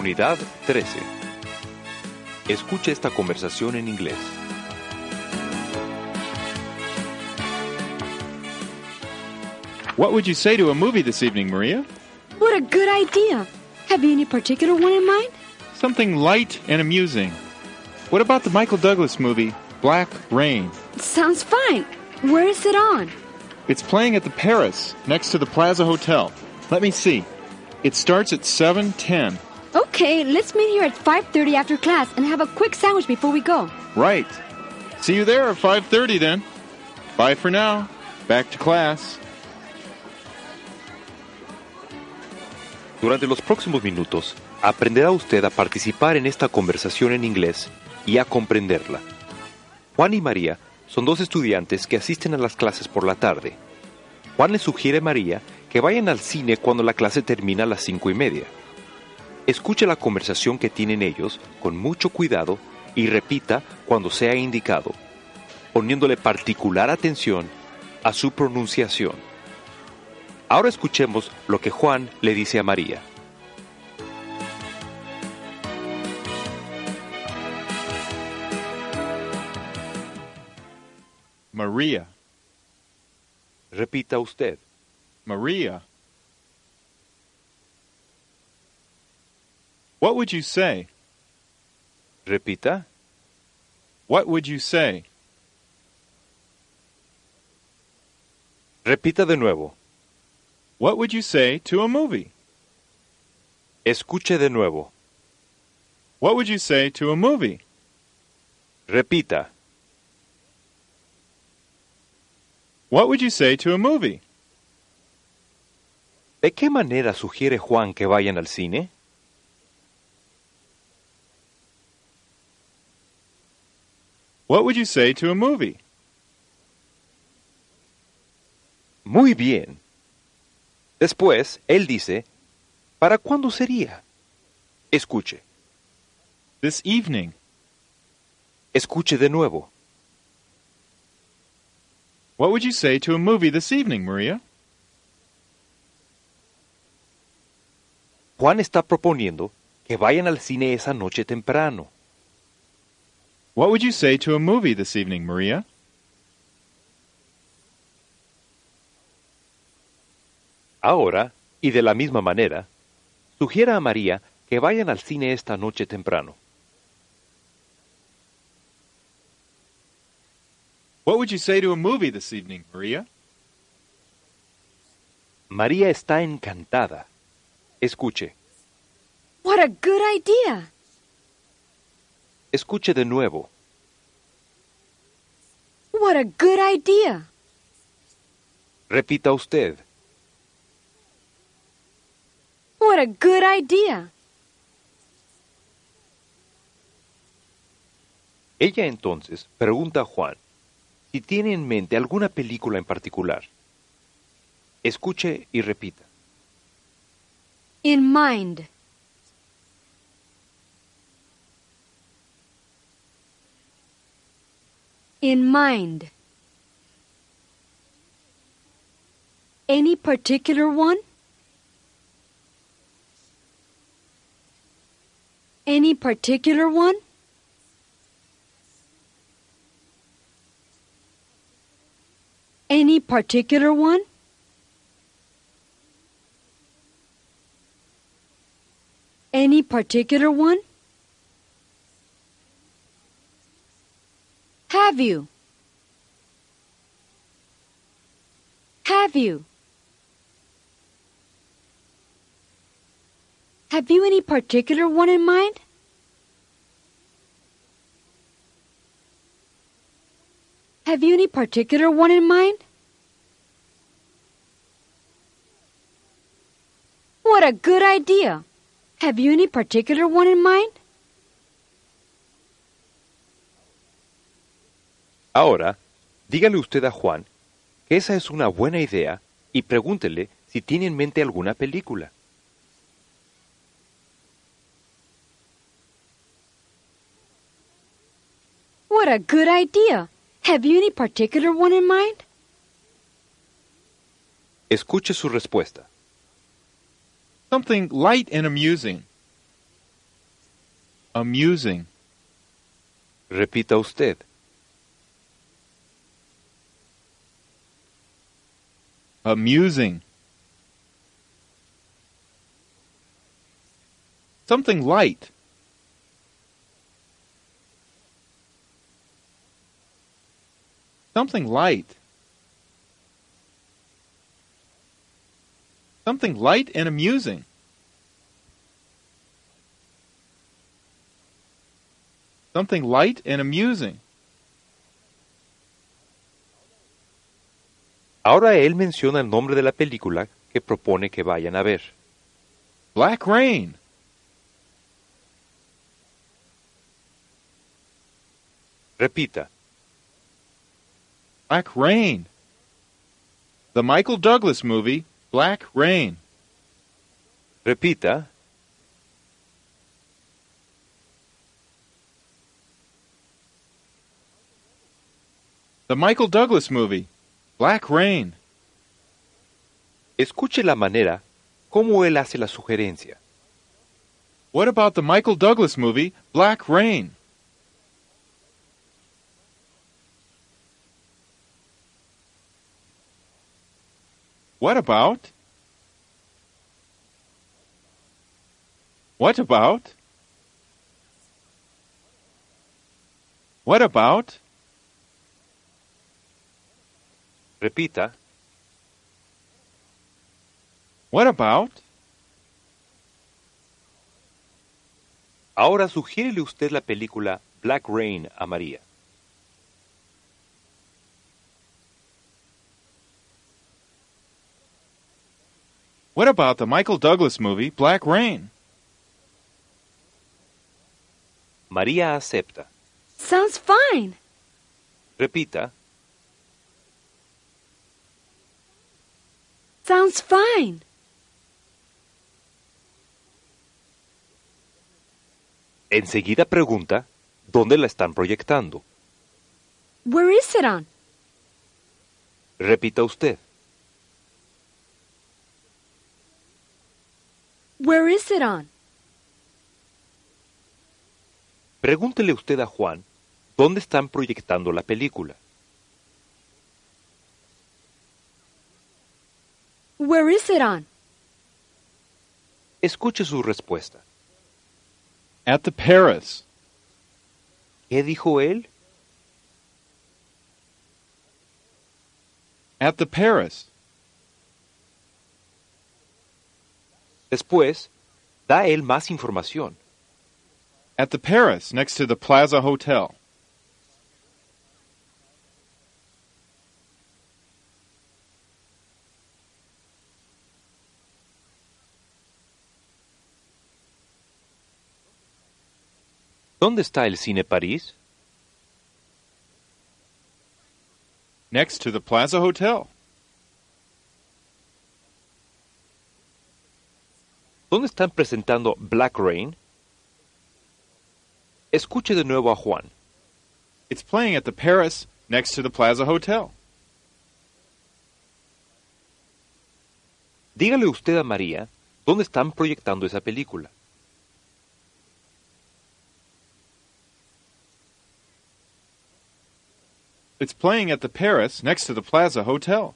Unidad 13. Escuche esta conversación en inglés. What would you say to a movie this evening, Maria? What a good idea. Have you any particular one in mind? Something light and amusing. What about the Michael Douglas movie, Black Rain? Sounds fine. Where is it on? It's playing at the Paris, next to the Plaza Hotel. Let me see. It starts at 7:10. Okay, let's meet here at 5:30 after class and have a quick sandwich before we go. Right. See you there at 5:30 then. Bye for now. Back to class. Durante los próximos minutos, aprenderá usted a participar en esta conversación en inglés y a comprenderla. Juan y María son dos estudiantes que asisten a las clases por la tarde. Juan le sugiere a María que vayan al cine cuando la clase termina a las cinco y media. Escuche la conversación que tienen ellos con mucho cuidado y repita cuando sea indicado, poniéndole particular atención a su pronunciación. Ahora escuchemos lo que Juan le dice a María. Maria. Repita usted. Maria. What would you say? Repita. What would you say? Repita de nuevo. What would you say to a movie? Escuche de nuevo. What would you say to a movie? Repita. What would you say to a movie? ¿De qué manera sugiere Juan que vayan al cine? What would you say to a movie? Muy bien. Después, él dice, ¿para cuándo sería? Escuche. This evening. Escuche de nuevo. What would you say to a movie this evening, Maria? Juan está proponiendo que vayan al cine esa noche temprano. What would you say to a movie this evening, Maria? Ahora, y de la misma manera, sugiera a María que vayan al cine esta noche temprano. What would you say to a movie this evening, Maria? María está encantada. Escuche, What a good idea. Escuche de nuevo. What a good idea. Repita usted. What a good idea. Ella entonces pregunta a Juan si tiene en mente alguna película en particular. Escuche y repita. In mind. In mind. Any particular one? Any particular one? Any particular one? Any particular one? Have you? Have you? Have you any particular one in mind? Have you any particular one in mind? What a good idea! Have you any particular one in mind? Ahora, dígale usted a Juan que esa es una buena idea y pregúntele si tiene en mente alguna película. What a good idea! Have you any particular one in mind? Escuche su respuesta. Something light and amusing. Amusing. Repita usted. Amusing. Something light. Something light. Something light and amusing. Something light and amusing. Ahora él menciona el nombre de la película que propone que vayan a ver. Black Rain. Repita. Black Rain. The Michael Douglas movie, Black Rain. Repita. The Michael Douglas movie, Black Rain. Escuche la manera como él hace la sugerencia. What about the Michael Douglas movie, Black Rain? What about? What about? What about? Repita. What about? Ahora sugiérele usted la película Black Rain a María. What about the Michael Douglas movie, Black Rain? María acepta. Sounds fine. Repita. Sounds fine. Enseguida pregunta dónde la están proyectando. Where is it on? Repita usted. Where is it on? Pregúntele usted a Juan dónde están proyectando la película. Where is it on? Escuche su respuesta. At the Paris. ¿Qué dijo él? At the Paris. Después, da él más información. At the Paris, next to the Plaza Hotel. ¿Dónde está el Cine París? Next to the Plaza Hotel. ¿Dónde están presentando Black Rain? Escuche de nuevo a Juan. It's playing at the Paris, next to the Plaza Hotel. Dígale usted a María dónde están proyectando esa película. It's playing at the Paris, next to the Plaza Hotel.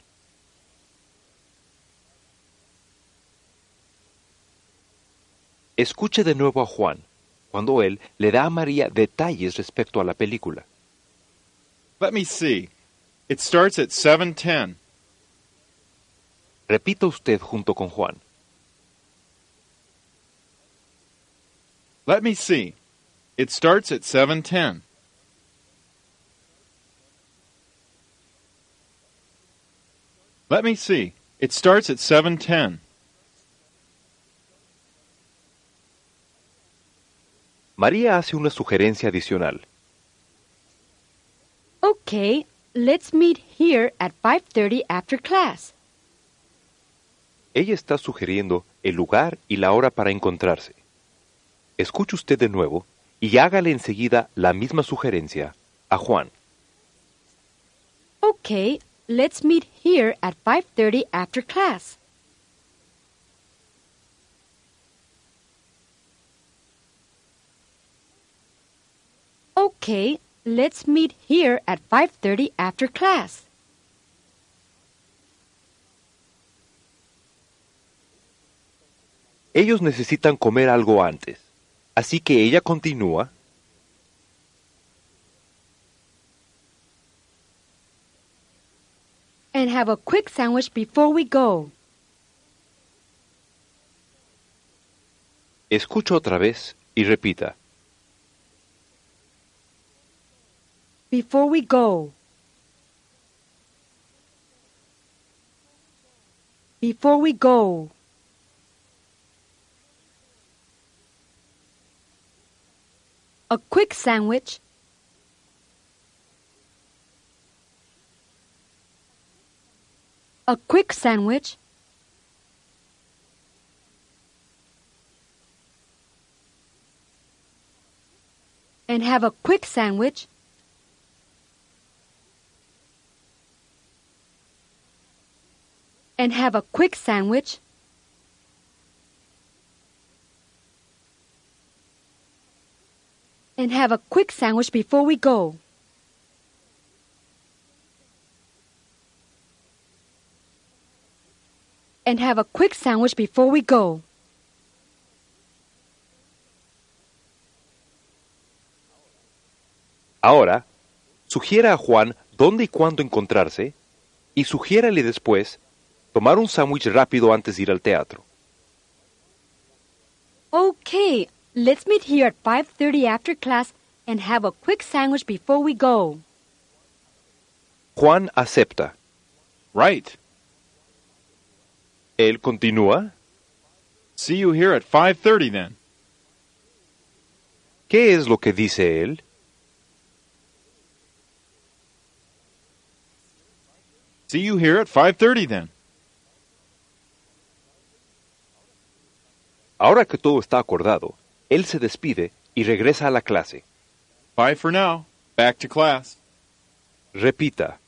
Escuche de nuevo a Juan cuando él le da a María detalles respecto a la película. Let me see. It starts at 7:10. Repita usted junto con Juan. Let me see. It starts at 7:10. Let me see. It starts at 7:10. María hace una sugerencia adicional. Okay, let's meet here at 5:30 after class. Ella está sugiriendo el lugar y la hora para encontrarse. Escuche usted de nuevo y hágale enseguida la misma sugerencia a Juan. Okay, let's meet here at 5:30 after class. Okay, let's meet here at 5:30 after class. Ellos necesitan comer algo antes, así que ella continúa. And have a quick sandwich before we go. Escucha otra vez y repita. Before we go. Before we go. A quick sandwich. A quick sandwich. And have a quick sandwich. And have a quick sandwich. And have a quick sandwich before we go. And have a quick sandwich before we go. Ahora, sugiera a Juan dónde y cuándo encontrarse y sugiérale después tomar un sándwich rápido antes de ir al teatro. Okay, let's meet here at 5:30 after class and have a quick sandwich before we go. Juan acepta. Right. Él continúa. See you here at 5:30 then. ¿Qué es lo que dice él? See you here at 5:30 then. Ahora que todo está acordado, él se despide y regresa a la clase. Bye for now. Back to class. Repita.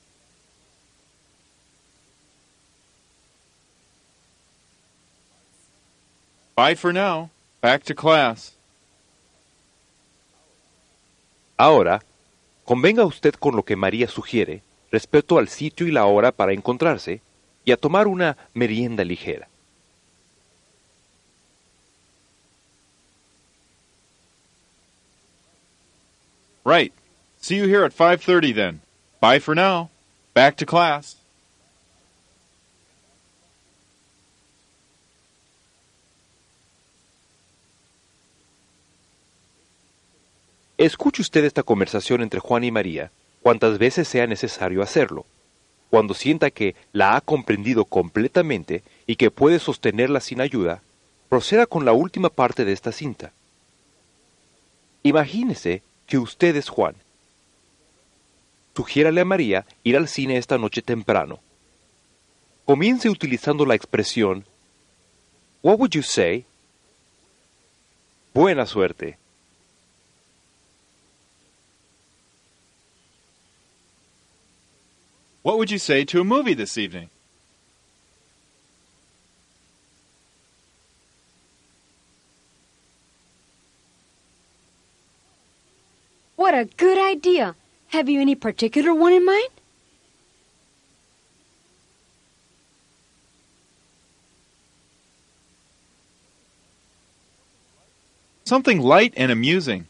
Bye for now. Back to class. Ahora, convenga usted con lo que María sugiere respecto al sitio y la hora para encontrarse y a tomar una merienda ligera. Right. See you here at 5:30 then. Bye for now. Back to class. Escuche usted esta conversación entre Juan y María cuantas veces sea necesario hacerlo. Cuando sienta que la ha comprendido completamente y que puede sostenerla sin ayuda, proceda con la última parte de esta cinta. Imagínese que usted es Juan. Sugiérale a María ir al cine esta noche temprano. Comience utilizando la expresión What would you say? Buena suerte. What would you say to a movie this evening? What a good idea. Have you any particular one in mind? Something light and amusing.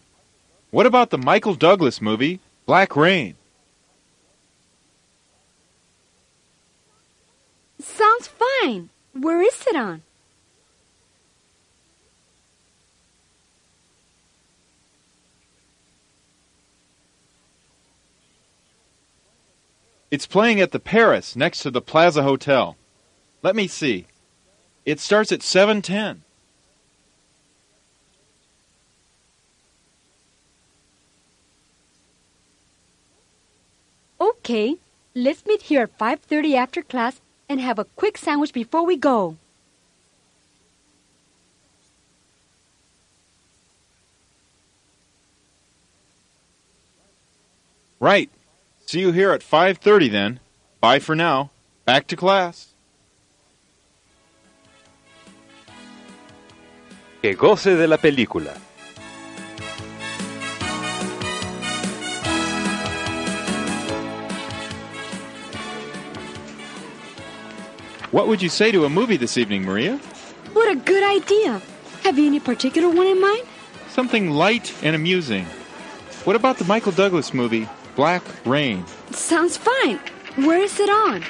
What about the Michael Douglas movie, Black Rain? Fine. Where is it on? It's playing at the Paris next to the Plaza Hotel. Let me see. It starts at 7:10. Okay, let's meet here at 5:30 after class and have a quick sandwich before we go. Right. See you here at 5:30 then. Bye for now. Back to class. Que goce de la película. What would you say to a movie this evening, Maria? What a good idea! Have you any particular one in mind? Something light and amusing. What about the Michael Douglas movie Black Rain? Sounds fine. Where is it on?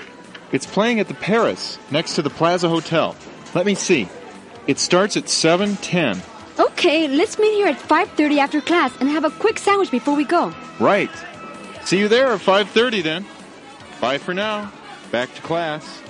It's playing at the Paris next to the Plaza Hotel. Let me see. It starts at 7:10. Okay, let's meet here at 5:30 after class and have a quick sandwich before we go. Right. See you there at 5:30 then. Bye for now. Back to class.